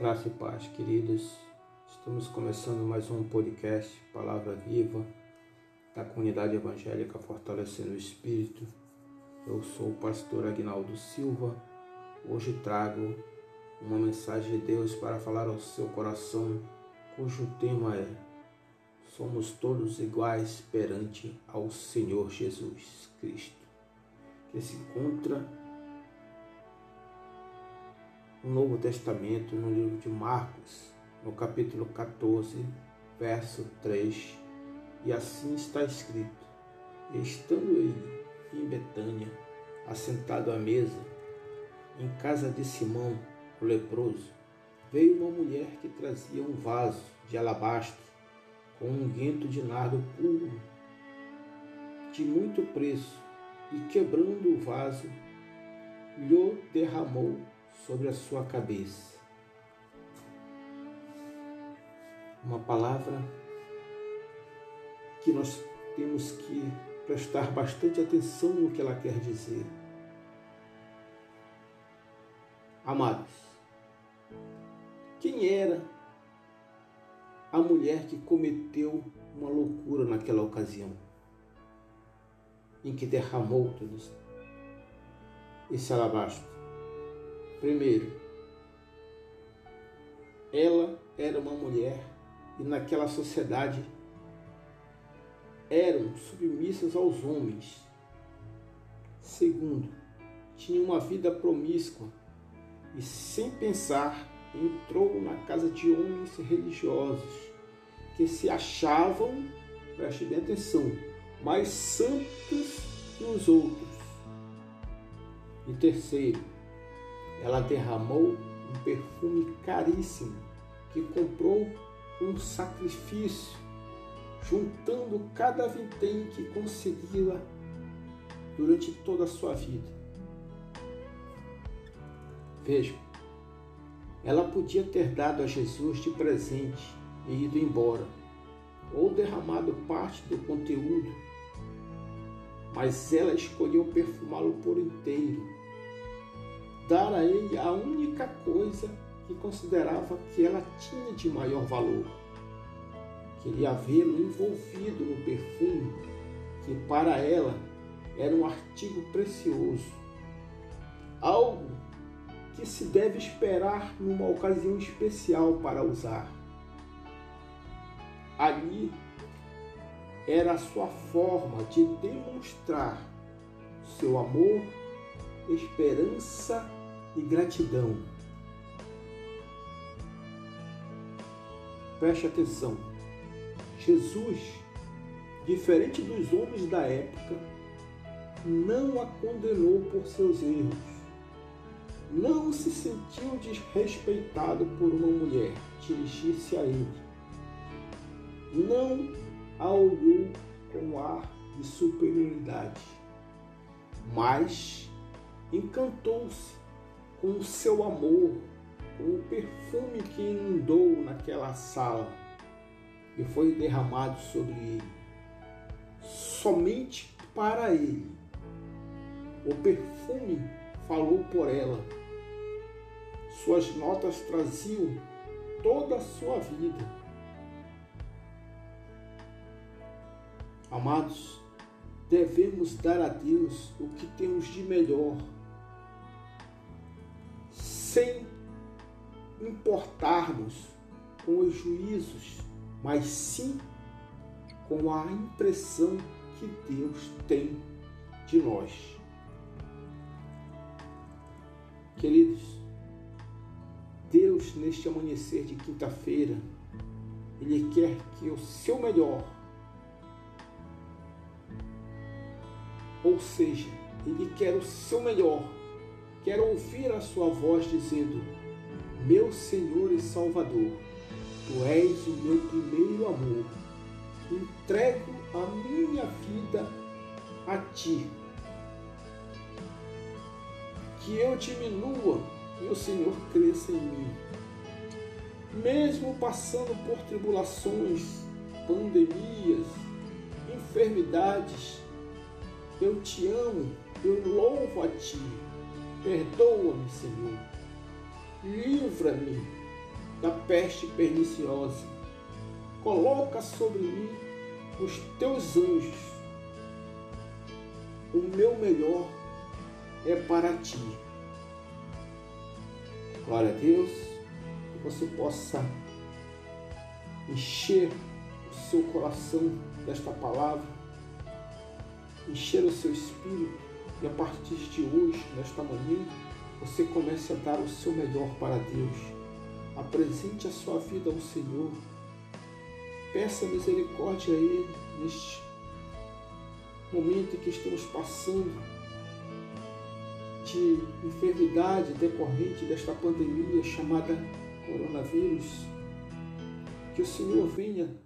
Graça e paz, queridos. Estamos começando mais um podcast Palavra Viva da comunidade evangélica Fortalecendo o Espírito. Eu sou o pastor Agnaldo Silva. Hoje trago uma mensagem de Deus para falar ao seu coração, cujo tema é Somos todos iguais perante ao Senhor Jesus Cristo, que se encontra no Novo Testamento, no livro de Marcos, no capítulo 14, verso 3, e assim está escrito: Estando ele em Betânia, assentado à mesa, em casa de Simão, o leproso, veio uma mulher que trazia um vaso de alabastro com um guento de nardo puro, de muito preço, e quebrando o vaso, lhe derramou sobre a sua cabeça. Uma palavra que nós temos que prestar bastante atenção no que ela quer dizer. Amados, quem era a mulher que cometeu uma loucura naquela ocasião, em que derramou tudo esse alabastro? Primeiro, ela era uma mulher e naquela sociedade eram submissas aos homens. Segundo, tinha uma vida promíscua e, sem pensar, entrou na casa de homens religiosos que se achavam, preste bem atenção, mais santos que os outros. E terceiro, ela derramou um perfume caríssimo que comprou um sacrifício, juntando cada vintém que conseguia durante toda a sua vida. Vejam, ela podia ter dado a Jesus de presente e ido embora, ou derramado parte do conteúdo, mas ela escolheu perfumá-lo por inteiro dar a ele a única coisa que considerava que ela tinha de maior valor. Queria vê-lo envolvido no perfume que para ela era um artigo precioso, algo que se deve esperar numa ocasião especial para usar. Ali era a sua forma de demonstrar seu amor, esperança e gratidão. Preste atenção. Jesus, diferente dos homens da época, não a condenou por seus erros. Não se sentiu desrespeitado por uma mulher dirigir-se a ele. Não a olhou com ar de superioridade, mas encantou-se com o seu amor, com o perfume que inundou naquela sala e foi derramado sobre ele, somente para ele. O perfume falou por ela. Suas notas traziam toda a sua vida. Amados, devemos dar a Deus o que temos de melhor sem importarmos com os juízos, mas sim com a impressão que Deus tem de nós. Queridos, Deus, neste amanhecer de quinta-feira, Ele quer que o seu melhor, ou seja, Ele quer o seu melhor Quero ouvir a sua voz dizendo: Meu Senhor e Salvador, tu és o meu primeiro amor. Entrego a minha vida a ti. Que eu diminua e o Senhor cresça em mim. Mesmo passando por tribulações, pandemias, enfermidades, eu te amo, eu louvo a ti Perdoa-me, Senhor. Livra-me da peste perniciosa. Coloca sobre mim os teus anjos. O meu melhor é para ti. Glória a Deus, que você possa encher o seu coração desta palavra, encher o seu espírito e a partir de hoje, nesta manhã, você comece a dar o seu melhor para Deus. Apresente a sua vida ao Senhor. Peça misericórdia a Ele neste momento em que estamos passando de enfermidade decorrente desta pandemia chamada coronavírus. Que o Senhor venha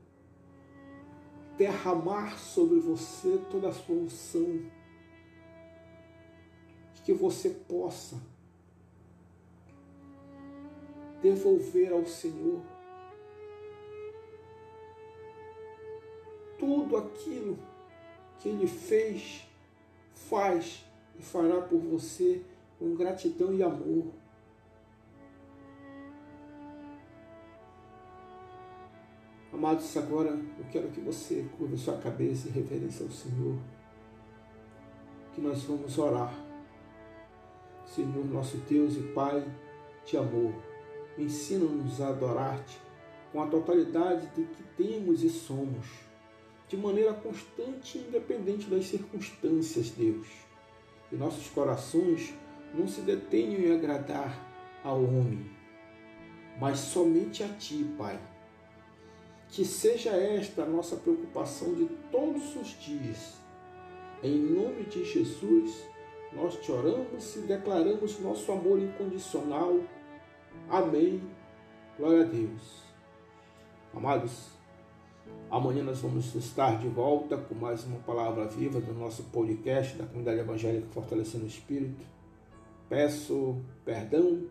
derramar sobre você toda a sua unção. Que você possa devolver ao Senhor tudo aquilo que Ele fez, faz e fará por você com gratidão e amor. Amados, agora eu quero que você curva sua cabeça e reverência ao Senhor, que nós vamos orar. Senhor, nosso Deus e Pai de amor, ensina-nos a adorar-te com a totalidade do que temos e somos, de maneira constante e independente das circunstâncias, Deus. Que nossos corações não se detenham em agradar ao homem, mas somente a Ti, Pai que seja esta a nossa preocupação de todos os dias. Em nome de Jesus, nós te oramos e declaramos nosso amor incondicional. Amém. Glória a Deus. Amados, amanhã nós vamos estar de volta com mais uma palavra viva do nosso podcast da comunidade evangélica Fortalecendo o Espírito. Peço perdão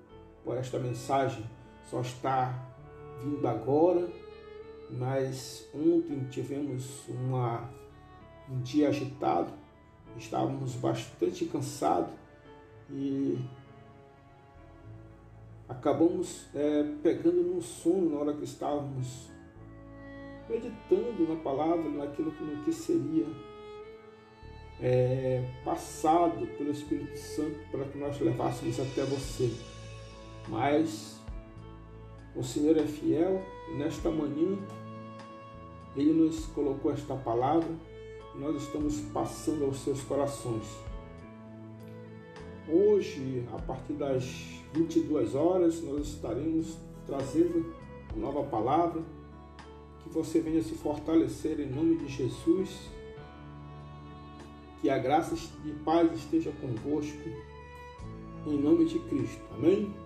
por esta mensagem só estar vindo agora mas ontem tivemos uma, um dia agitado, estávamos bastante cansados e acabamos é, pegando no sono na hora que estávamos meditando na palavra, naquilo que, que seria é, passado pelo Espírito Santo para que nós levássemos até você. Mas o Senhor é fiel e nesta manhã ele nos colocou esta palavra nós estamos passando aos seus corações. Hoje, a partir das 22 horas, nós estaremos trazendo uma nova palavra. Que você venha se fortalecer em nome de Jesus. Que a graça e paz esteja convosco em nome de Cristo. Amém?